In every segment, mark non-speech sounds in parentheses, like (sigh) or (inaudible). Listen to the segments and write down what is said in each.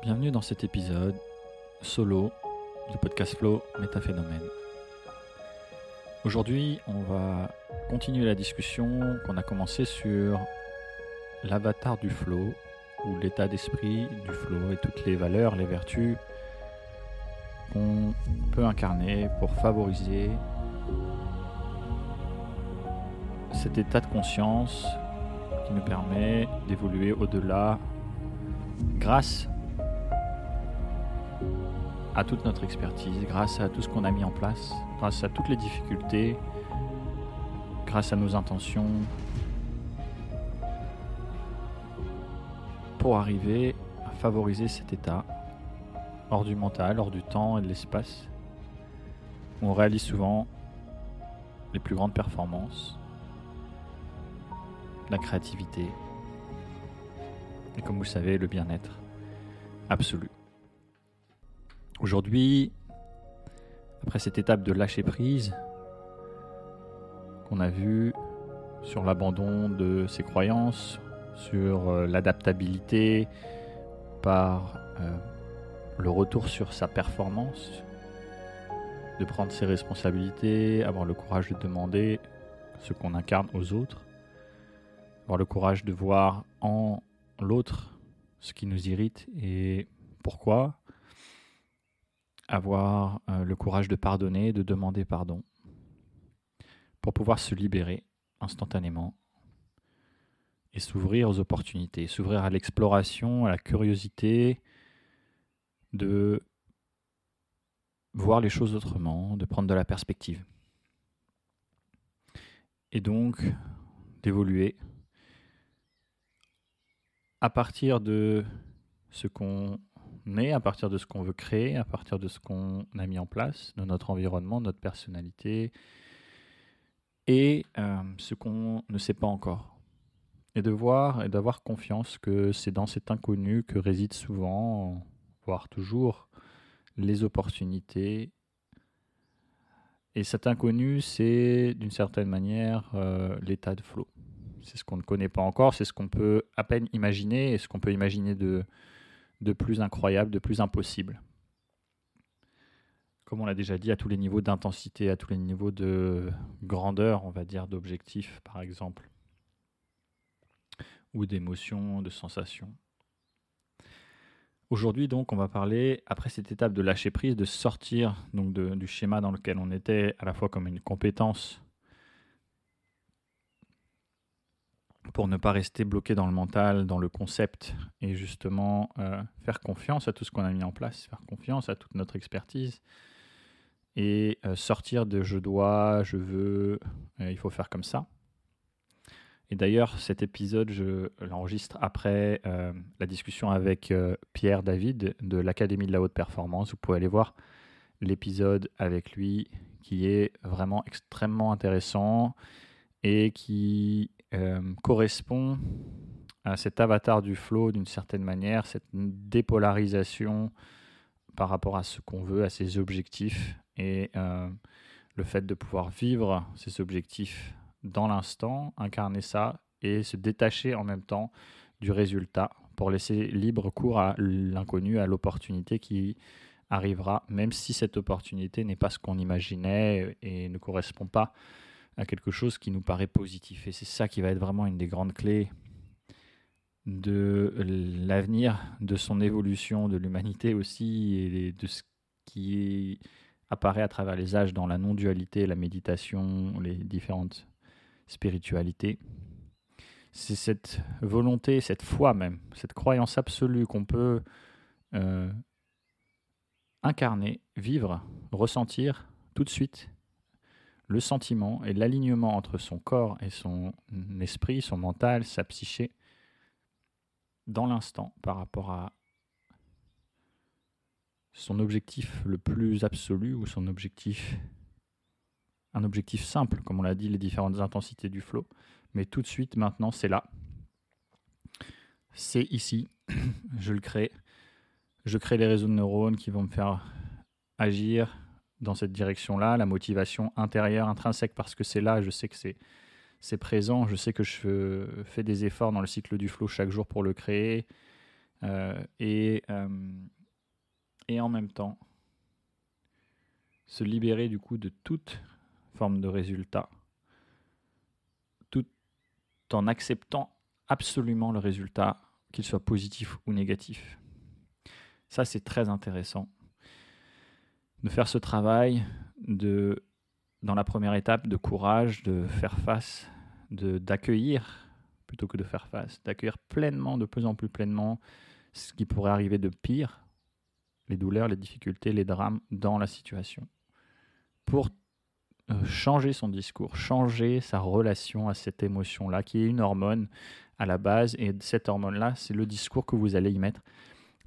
Bienvenue dans cet épisode solo du podcast Flow Métaphénomène. Aujourd'hui, on va continuer la discussion qu'on a commencé sur l'avatar du flow ou l'état d'esprit du flow et toutes les valeurs, les vertus qu'on peut incarner pour favoriser cet état de conscience qui nous permet d'évoluer au-delà grâce à toute notre expertise, grâce à tout ce qu'on a mis en place, grâce à toutes les difficultés, grâce à nos intentions, pour arriver à favoriser cet état hors du mental, hors du temps et de l'espace, où on réalise souvent les plus grandes performances, la créativité et comme vous le savez, le bien-être absolu. Aujourd'hui, après cette étape de lâcher prise qu'on a vue sur l'abandon de ses croyances, sur euh, l'adaptabilité par euh, le retour sur sa performance, de prendre ses responsabilités, avoir le courage de demander ce qu'on incarne aux autres, avoir le courage de voir en l'autre ce qui nous irrite et pourquoi, avoir euh, le courage de pardonner, de demander pardon, pour pouvoir se libérer instantanément et s'ouvrir aux opportunités, s'ouvrir à l'exploration, à la curiosité, de voir les choses autrement, de prendre de la perspective. Et donc d'évoluer à partir de ce qu'on à partir de ce qu'on veut créer, à partir de ce qu'on a mis en place, de notre environnement, de notre personnalité, et euh, ce qu'on ne sait pas encore. Et de voir et d'avoir confiance que c'est dans cet inconnu que résident souvent, voire toujours, les opportunités. Et cet inconnu, c'est d'une certaine manière euh, l'état de flow. C'est ce qu'on ne connaît pas encore, c'est ce qu'on peut à peine imaginer et ce qu'on peut imaginer de, de plus incroyable, de plus impossible. Comme on l'a déjà dit, à tous les niveaux d'intensité, à tous les niveaux de grandeur, on va dire, d'objectifs, par exemple, ou d'émotions, de sensations. Aujourd'hui, donc, on va parler, après cette étape de lâcher prise, de sortir du schéma dans lequel on était à la fois comme une compétence pour ne pas rester bloqué dans le mental, dans le concept, et justement euh, faire confiance à tout ce qu'on a mis en place, faire confiance à toute notre expertise, et euh, sortir de je dois, je veux, euh, il faut faire comme ça. Et d'ailleurs, cet épisode, je l'enregistre après la discussion avec Pierre David de l'Académie de la haute performance. Vous pouvez aller voir l'épisode avec lui qui est vraiment extrêmement intéressant et qui euh, correspond à cet avatar du flow d'une certaine manière, cette dépolarisation par rapport à ce qu'on veut, à ses objectifs et euh, le fait de pouvoir vivre ces objectifs dans l'instant, incarner ça et se détacher en même temps du résultat pour laisser libre cours à l'inconnu, à l'opportunité qui arrivera, même si cette opportunité n'est pas ce qu'on imaginait et ne correspond pas à quelque chose qui nous paraît positif. Et c'est ça qui va être vraiment une des grandes clés de l'avenir, de son évolution, de l'humanité aussi, et de ce qui apparaît à travers les âges dans la non-dualité, la méditation, les différentes spiritualités. C'est cette volonté, cette foi même, cette croyance absolue qu'on peut euh, incarner, vivre, ressentir tout de suite le sentiment et l'alignement entre son corps et son esprit, son mental, sa psyché, dans l'instant par rapport à son objectif le plus absolu ou son objectif, un objectif simple, comme on l'a dit, les différentes intensités du flow. Mais tout de suite, maintenant, c'est là. C'est ici. (clears throat) je le crée. Je crée les réseaux de neurones qui vont me faire agir, dans cette direction-là, la motivation intérieure, intrinsèque, parce que c'est là, je sais que c'est, présent, je sais que je fais des efforts dans le cycle du flow chaque jour pour le créer, et, et en même temps, se libérer du coup de toute forme de résultat, tout en acceptant absolument le résultat, qu'il soit positif ou négatif. Ça, c'est très intéressant de faire ce travail de, dans la première étape, de courage, de faire face, de d'accueillir plutôt que de faire face, d'accueillir pleinement, de plus en plus pleinement, ce qui pourrait arriver de pire, les douleurs, les difficultés, les drames dans la situation, pour euh, changer son discours, changer sa relation à cette émotion-là, qui est une hormone à la base, et cette hormone-là, c'est le discours que vous allez y mettre.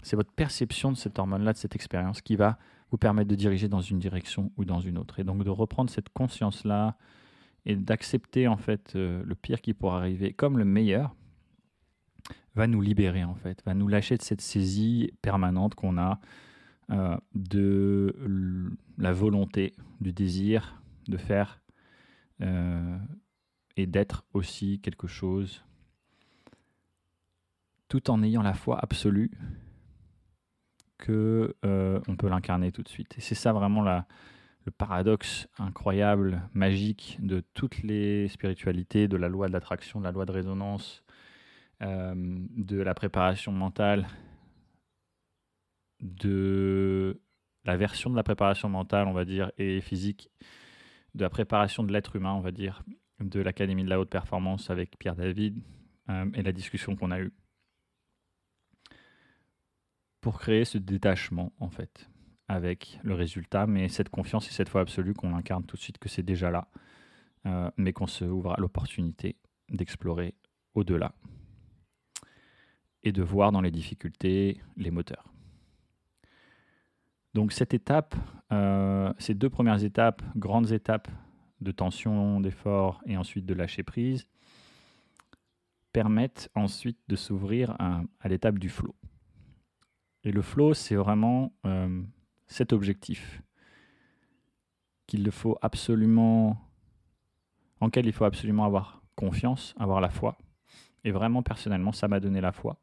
C'est votre perception de cette hormone-là, de cette expérience, qui va vous permettre de diriger dans une direction ou dans une autre. Et donc de reprendre cette conscience-là et d'accepter en fait euh, le pire qui pourrait arriver comme le meilleur va nous libérer en fait, va nous lâcher de cette saisie permanente qu'on a euh, de la volonté, du désir de faire euh, et d'être aussi quelque chose tout en ayant la foi absolue que euh, on peut l'incarner tout de suite. Et c'est ça vraiment le paradoxe incroyable, magique de toutes les spiritualités, de la loi de l'attraction, de la loi de résonance, euh, de la préparation mentale, de la version de la préparation mentale, on va dire, et physique, de la préparation de l'être humain, on va dire, de l'Académie de la haute performance avec Pierre David euh, et la discussion qu'on a eue pour créer ce détachement, en fait, avec le résultat, mais cette confiance et cette foi absolue qu'on incarne tout de suite que c'est déjà là, euh, mais qu'on se ouvre à l'opportunité d'explorer au-delà et de voir dans les difficultés les moteurs. Donc cette étape, euh, ces deux premières étapes, grandes étapes de tension, d'effort et ensuite de lâcher prise, permettent ensuite de s'ouvrir à, l'étape du flow. Et le flow, c'est vraiment euh, cet objectif qu'il faut absolument, en quel il faut absolument avoir confiance, avoir la foi. Et vraiment, personnellement, ça m'a donné la foi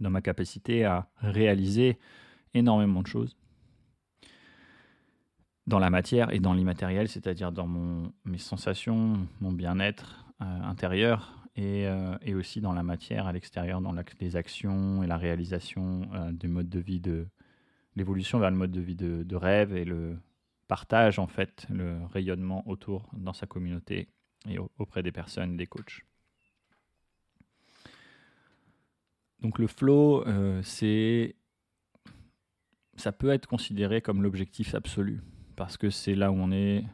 dans ma capacité à réaliser énormément de choses dans la matière et dans l'immatériel, c'est-à-dire dans mes sensations, mon bien-être euh, intérieur, euh, et, aussi dans la matière à l'extérieur, dans les actions et la réalisation euh, du mode de vie de l'évolution vers le mode de vie de, rêve et le partage en fait, le rayonnement autour dans sa communauté et auprès des personnes, des coachs. Donc le flow, euh, c'est ça peut être considéré comme l'objectif absolu parce que c'est là où on est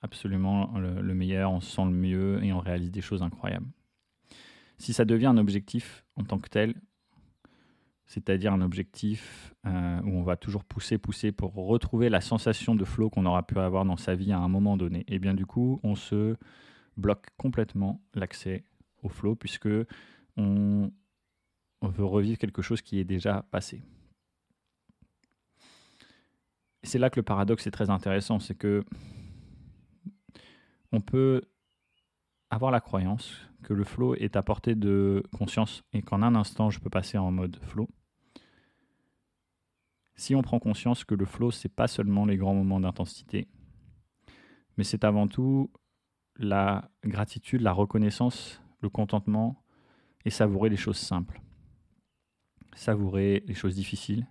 absolument le, meilleur, on se sent le mieux et on réalise des choses incroyables si ça devient un objectif en tant que tel, c'est-à-dire un objectif euh, où on va toujours pousser, pousser pour retrouver la sensation de flow qu'on aura pu avoir dans sa vie à un moment donné, et eh bien du coup, on se bloque complètement l'accès au flow puisque on, veut revivre quelque chose qui est déjà passé. C'est là que le paradoxe est très intéressant, c'est que on peut avoir la croyance que le flow est à portée de conscience et qu'en un instant, je peux passer en mode flow. Si on prend conscience que le flow, c'est pas seulement les grands moments d'intensité, mais c'est avant tout la gratitude, la reconnaissance, le contentement et savourer les choses simples. Savourer les choses difficiles.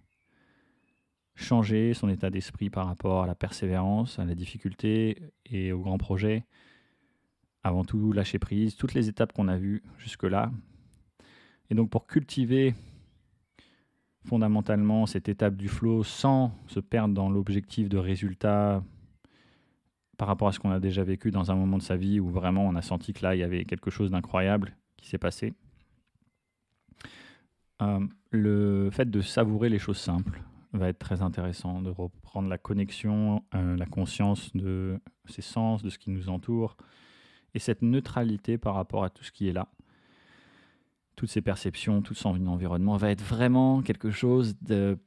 Changer son état d'esprit par rapport à la persévérance, à la difficulté et aux grands projets avant tout, lâcher prise, toutes les étapes qu'on a vues jusque-là. Et donc pour cultiver fondamentalement cette étape du flow sans se perdre dans l'objectif de résultat par rapport à ce qu'on a déjà vécu dans un moment de sa vie où vraiment on a senti que là il y avait quelque chose d'incroyable qui s'est passé. Euh, le fait de savourer les choses simples va être très intéressant, de reprendre la connexion, euh, la conscience de ses sens, de ce qui nous entoure, et cette neutralité par rapport à tout ce qui est là, toutes ces perceptions, tout son environnement, va être vraiment quelque chose de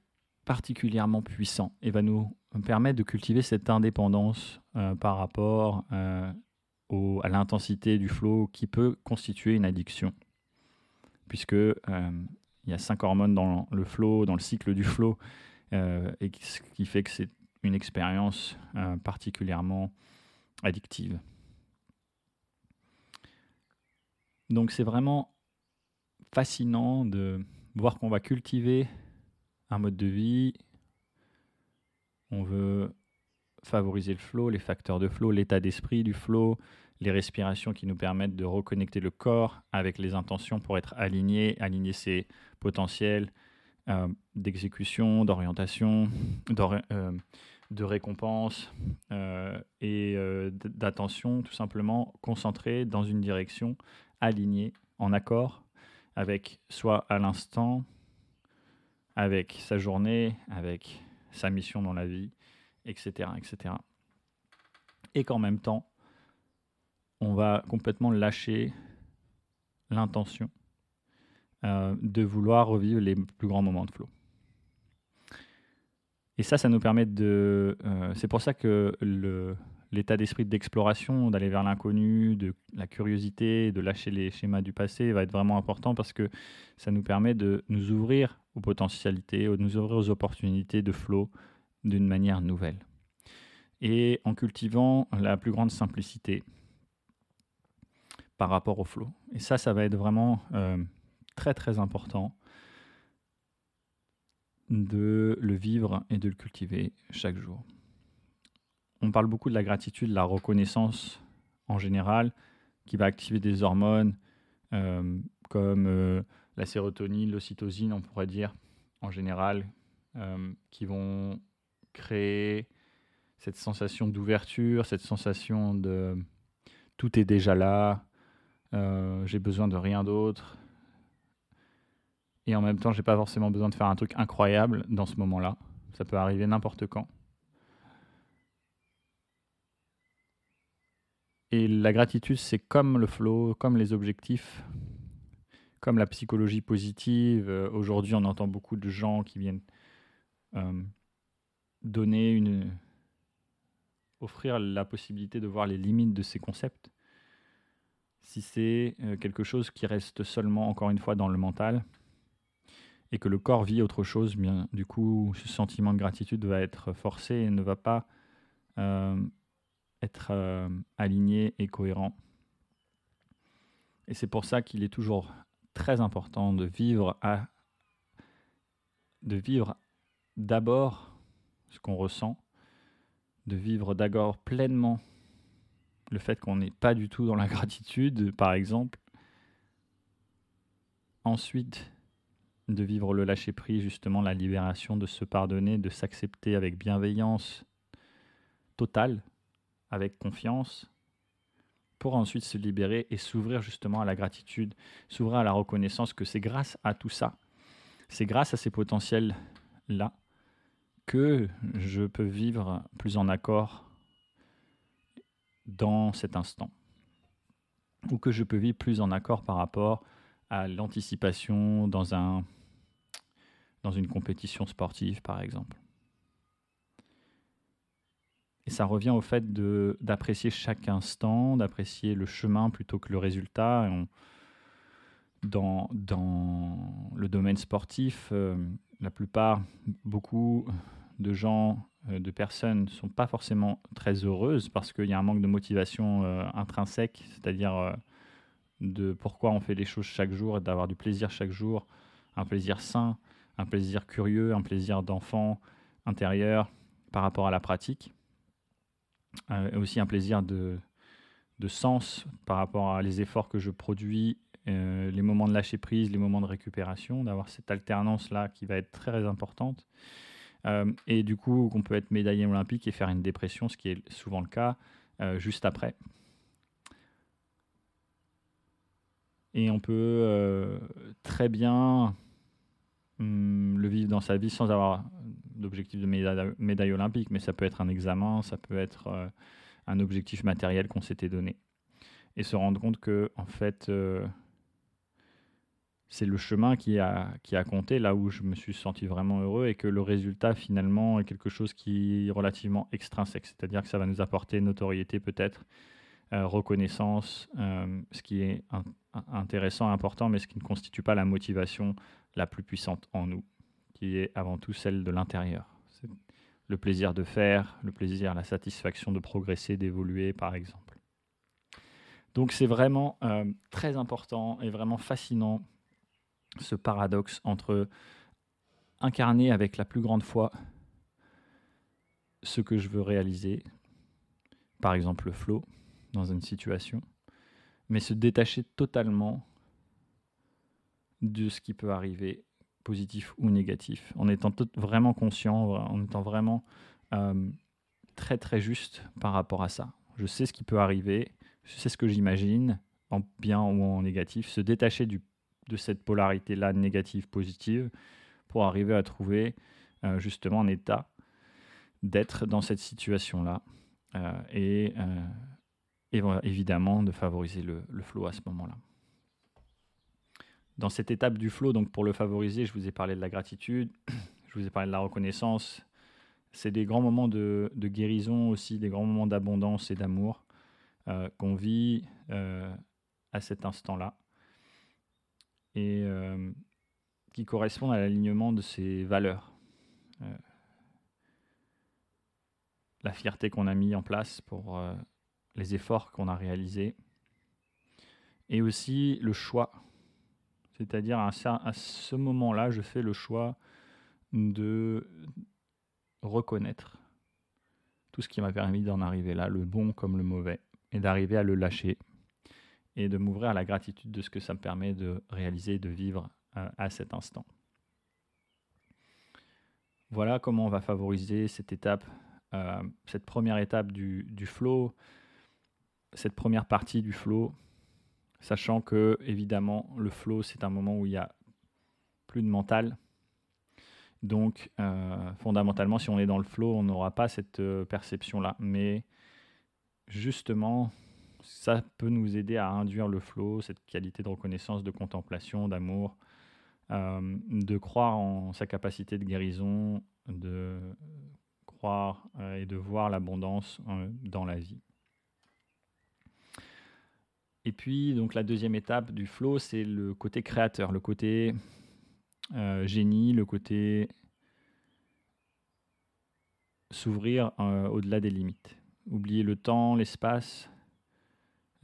particulièrement puissant et va nous permettre de cultiver cette indépendance euh, par rapport euh, à l'intensité du flow qui peut constituer une addiction. Puisque euh, il y a cinq hormones dans le flow, dans le cycle du flow, et ce qui fait que c'est une expérience particulièrement addictive. Donc c'est vraiment fascinant de voir qu'on va cultiver un mode de vie. On veut favoriser le flow, les facteurs de flow, l'état d'esprit du flow, les respirations qui nous permettent de reconnecter le corps avec les intentions pour être aligné, aligner ses potentiels euh, d'exécution, d'orientation, euh, de récompense euh, et d'attention, tout simplement concentré dans une direction, alignée, en accord avec soit à l'instant, avec sa journée, avec sa mission dans la vie, etc. etc. Et qu'en même temps, on va complètement lâcher l'intention euh, de vouloir revivre les plus grands moments de flow. Et ça, ça nous permet de... Euh, c'est pour ça que le, l'état d'esprit d'exploration, d'aller vers l'inconnu, de la curiosité, de lâcher les schémas du passé va être vraiment important parce que ça nous permet de nous ouvrir aux potentialités, de nous ouvrir aux opportunités de flow d'une manière nouvelle. Et en cultivant la plus grande simplicité par rapport au flow. Et ça, ça va être vraiment euh, très très important de le vivre et de le cultiver chaque jour on parle beaucoup de la gratitude, de la reconnaissance en général, qui va activer des hormones euh, comme euh, la sérotonine, l'ocytosine, on pourrait dire, en général, euh, qui vont créer cette sensation d'ouverture, cette sensation de tout est déjà là, j'ai besoin de rien d'autre. Et en même temps, j'ai pas forcément besoin de faire un truc incroyable dans ce moment-là. Ça peut arriver n'importe quand. Et la gratitude, c'est comme le flow, comme les objectifs, comme la psychologie positive. Euh, aujourd'hui, on entend beaucoup de gens qui viennent euh, donner une. offrir la possibilité de voir les limites de ces concepts. Si c'est euh, quelque chose qui reste seulement, encore une fois, dans le mental, et que le corps vit autre chose, bien, du coup, ce sentiment de gratitude va être forcé et ne va pas euh, aligné et cohérent. Et c'est pour ça qu'il est toujours très important de vivre à de vivre d'abord ce qu'on ressent, de vivre d'abord pleinement le fait qu'on n'est pas du tout dans la (laughs) gratitude, par exemple. Ensuite, de vivre le lâcher-prise, justement la libération, de se pardonner, de s'accepter avec bienveillance totale, avec confiance, pour ensuite se libérer et s'ouvrir justement à la gratitude, s'ouvrir à la reconnaissance que c'est grâce à tout ça, c'est grâce à ces potentiels-là que je peux vivre plus en accord dans cet instant, ou que je peux vivre plus en accord par rapport à l'anticipation dans, dans une compétition sportive, par exemple. Et ça revient au fait d'apprécier chaque instant, d'apprécier le chemin plutôt que le résultat. dans, dans, le domaine sportif, euh, la plupart, beaucoup de gens, euh, de personnes ne sont pas forcément très heureuses parce qu'il y a un manque de motivation euh, intrinsèque, c'est-à-dire de pourquoi on fait les choses chaque jour et d'avoir du plaisir chaque jour, un plaisir sain, un plaisir curieux, un plaisir d'enfant intérieur par rapport à la pratique. Euh, aussi un plaisir de, de, sens par rapport à les efforts que je produis, euh, les moments de lâcher prise, les moments de récupération, d'avoir cette alternance-là qui va être très importante. Euh, et du coup, qu'on peut être médaillé olympique et faire une dépression, ce qui est souvent le cas, juste après. Et on peut très bien hum, le vivre dans sa vie sans avoir d'objectif de médaille, olympique, mais ça peut être un examen, ça peut être euh, un objectif matériel qu'on s'était donné. Et se rendre compte que, en fait, euh, c'est le chemin qui a, qui a compté, là où je me suis senti vraiment heureux, et que le résultat, finalement, est quelque chose qui est relativement extrinsèque. C'est-à-dire que ça va nous apporter notoriété, peut-être, reconnaissance, ce qui est intéressant, important, mais ce qui ne constitue pas la motivation la plus puissante en nous, qui est avant tout celle de l'intérieur. Le plaisir de faire, le plaisir, la satisfaction de progresser, d'évoluer, par exemple. Donc c'est vraiment très important et vraiment fascinant ce paradoxe entre incarner avec la plus grande foi ce que je veux réaliser, par exemple le flow dans une situation, mais se détacher totalement de ce qui peut arriver, positif ou négatif, en étant vraiment conscient, en étant vraiment euh, très très juste par rapport à ça. Je sais ce qui peut arriver, je sais ce que j'imagine, en bien ou en négatif, se détacher de cette polarité-là négative-positive pour arriver à trouver euh, justement un état d'être dans cette situation-là euh, et, euh, évidemment de favoriser le, le flow à ce moment-là. Dans cette étape du flow, donc pour le favoriser, je vous ai parlé de la gratitude, (clears throat) je vous ai parlé de la reconnaissance. C'est des grands moments de, guérison aussi, des grands moments d'abondance et d'amour euh, qu'on vit à cet instant-là et qui correspondent à l'alignement de ces valeurs la fierté qu'on a mis en place pour euh, les efforts qu'on a réalisés, et aussi le choix. C'est-à-dire à, ce moment-là, je fais le choix de reconnaître tout ce qui m'a permis d'en arriver là, le bon comme le mauvais, et d'arriver à le lâcher, et de m'ouvrir à la gratitude de ce que ça me permet de réaliser, de vivre euh, à cet instant. Voilà comment on va favoriser cette étape euh, cette première étape du, flow, cette première partie du flow, sachant que évidemment le flow c'est un moment où il y a plus de mental. Donc euh, fondamentalement si on est dans le flow on n'aura pas cette euh, perception là. Mais justement ça peut nous aider à induire le flow, cette qualité de reconnaissance, de contemplation, d'amour, de croire en sa capacité de guérison, de euh, et de voir l'abondance euh, dans la vie. Et puis, donc, la deuxième étape du flow, c'est le côté créateur, le côté euh, génie, le côté s'ouvrir au-delà des limites. Oublier le temps, l'espace,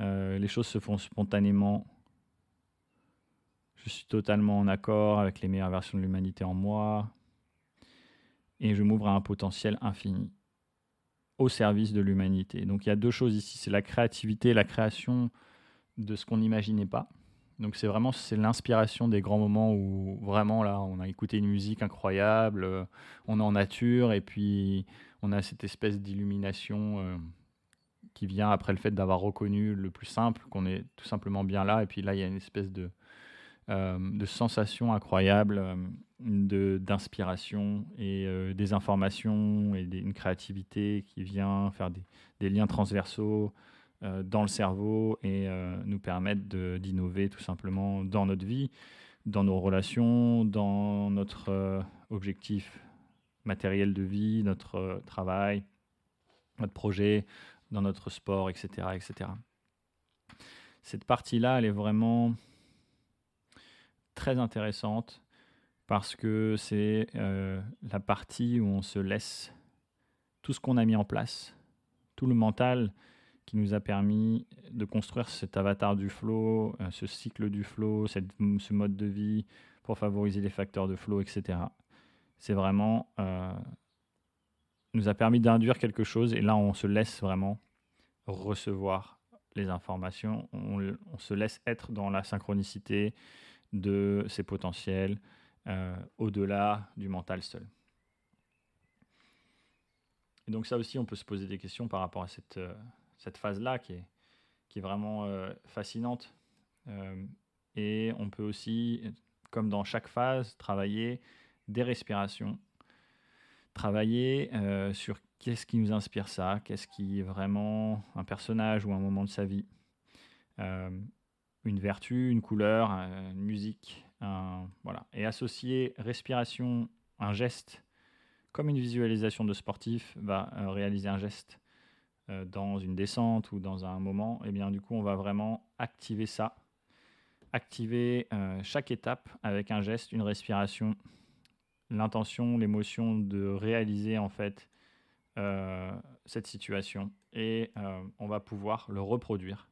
les choses se font spontanément. Je suis totalement en accord avec les meilleures versions de l'humanité en moi et je m'ouvre à un potentiel infini au service de l'humanité. Donc il y a deux choses ici, c'est la créativité, la création de ce qu'on n'imaginait pas. Donc c'est vraiment c'est l'inspiration des grands moments où vraiment là on a écouté une musique incroyable, euh, on est en nature et puis on a cette espèce d'illumination euh, qui vient après le fait d'avoir reconnu le plus simple, qu'on est tout simplement bien là et puis là il y a une espèce de euh, de sensations incroyables, euh, d'inspiration et des informations et une créativité qui vient faire des, liens transversaux dans le cerveau et nous permettre d'innover tout simplement dans notre vie, dans nos relations, dans notre objectif matériel de vie, notre travail, notre projet, dans notre sport, etc. etc. Cette partie-là, elle est vraiment très intéressante parce que c'est euh, la partie où on se laisse tout ce qu'on a mis en place, tout le mental qui nous a permis de construire cet avatar du flow, euh, ce cycle du flow, cette, ce mode de vie pour favoriser les facteurs de flow, etc. C'est vraiment euh, nous a permis d'induire quelque chose et là on se laisse vraiment recevoir les informations, on, se laisse être dans la synchronicité, de ses potentiels euh, au-delà du mental seul. Et donc ça aussi, on peut se poser des questions par rapport à cette, cette phase-là qui est, qui est vraiment euh, fascinante. et on peut aussi, comme dans chaque phase, travailler des respirations, travailler sur qu'est-ce qui nous inspire ça, qu'est-ce qui est vraiment un personnage ou un moment de sa vie une vertu, une couleur, une musique, voilà. Et associer respiration, un geste, comme une visualisation de sportif va euh, réaliser un geste euh, dans une descente ou dans un moment, et eh bien du coup, on va vraiment activer ça, activer euh, chaque étape avec un geste, une respiration, l'intention, l'émotion de réaliser en fait euh, cette situation, et on va pouvoir le reproduire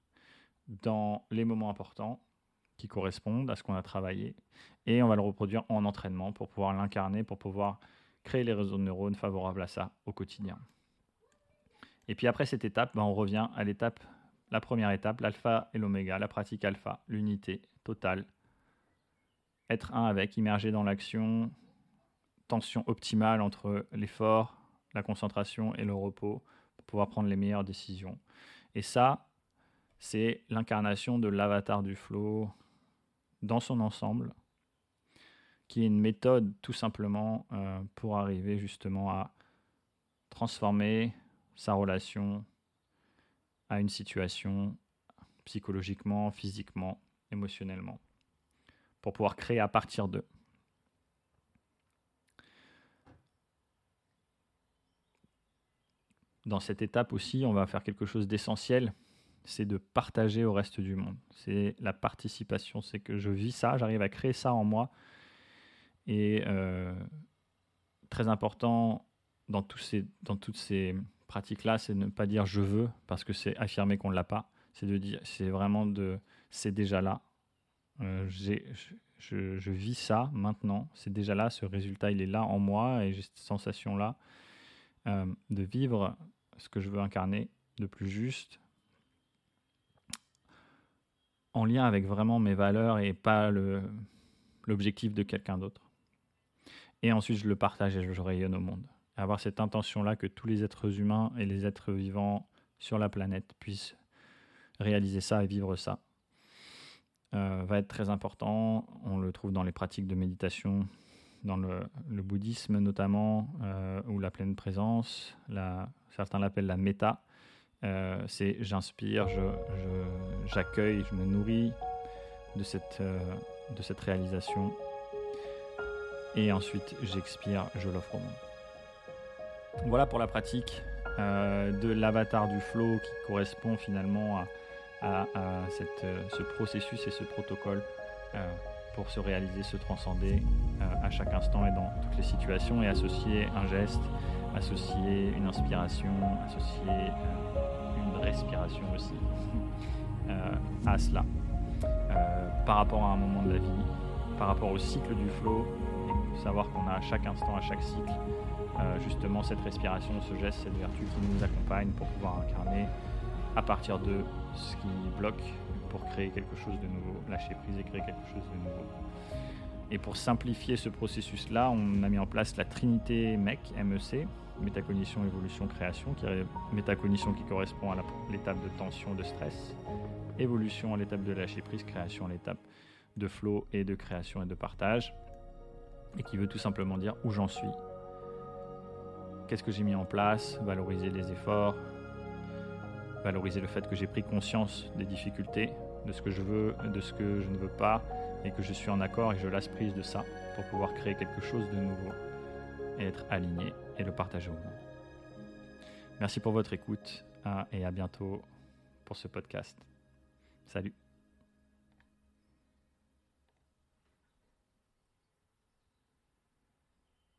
dans les moments importants qui correspondent à ce qu'on a travaillé, et on va le reproduire en entraînement pour pouvoir l'incarner, pour pouvoir créer les réseaux de neurones favorables à ça au quotidien. Et puis après cette étape, ben, on revient à l'étape, la première étape, l'alpha et l'oméga, la pratique alpha, l'unité totale. Être un avec, immerger dans l'action, tension optimale entre l'effort, la concentration et le repos pour pouvoir prendre les meilleures décisions. Et ça, c'est l'incarnation de l'avatar du flow dans son ensemble, qui est une méthode tout simplement euh, pour arriver justement à transformer sa relation à une situation psychologiquement, physiquement, émotionnellement, pour pouvoir créer à partir d'eux. Dans cette étape aussi, on va faire quelque chose d'essentiel, c'est de partager au reste du monde. C'est la participation, c'est que je vis ça, j'arrive à créer ça en moi. Et euh, très important dans, tous ces, dans toutes ces pratique-là, c'est ne pas dire je veux parce que c'est affirmer qu'on ne l'a pas. C'est de dire, c'est vraiment de, c'est déjà là. Euh, je, vis ça maintenant. C'est déjà là. Ce résultat, il est là en moi et j'ai cette sensation-là euh, de vivre ce que je veux incarner de plus juste, en lien avec vraiment mes valeurs et pas le, l'objectif de quelqu'un d'autre. Et ensuite, je le partage et je rayonne au monde avoir cette intention-là que tous les êtres humains et les êtres vivants sur la planète puissent réaliser ça et vivre ça. Euh, va être très important. On le trouve dans les pratiques de méditation, dans le, bouddhisme notamment, euh, ou la pleine présence. Certains l'appellent la méta. Euh, c'est j'inspire, j'accueille, je, je, me nourris de cette, de cette réalisation. Et ensuite, j'expire, je l'offre au monde. Voilà pour la pratique euh, de l'avatar du flow qui correspond finalement à, ce processus et ce protocole euh, pour se réaliser, se transcender euh, à chaque instant et dans toutes les situations et associer un geste, associer une inspiration, associer une respiration aussi (laughs) à cela. par rapport à un moment de la vie, par rapport au cycle du flow, savoir qu'on a à chaque instant, à chaque cycle, euh, justement cette respiration, ce geste, cette vertu qui nous accompagne pour pouvoir incarner à partir de ce qui bloque pour créer quelque chose de nouveau, lâcher prise et créer quelque chose de nouveau. Et pour simplifier ce processus-là, on a mis en place la Trinité MEC, MEC, métacognition, évolution, création, métacognition qui correspond à l'étape de tension, de stress, évolution à l'étape de lâcher prise, création à l'étape de flow et de création et de partage, et qui veut tout simplement dire où j'en suis Qu'est-ce que j'ai mis en place? Valoriser les efforts, valoriser le fait que j'ai pris conscience des difficultés, de ce que je veux, de ce que je ne veux pas, et que je suis en accord et que je laisse prise de ça pour pouvoir créer quelque chose de nouveau et être aligné et le partager au monde. Merci pour votre écoute hein, et à bientôt pour ce podcast. Salut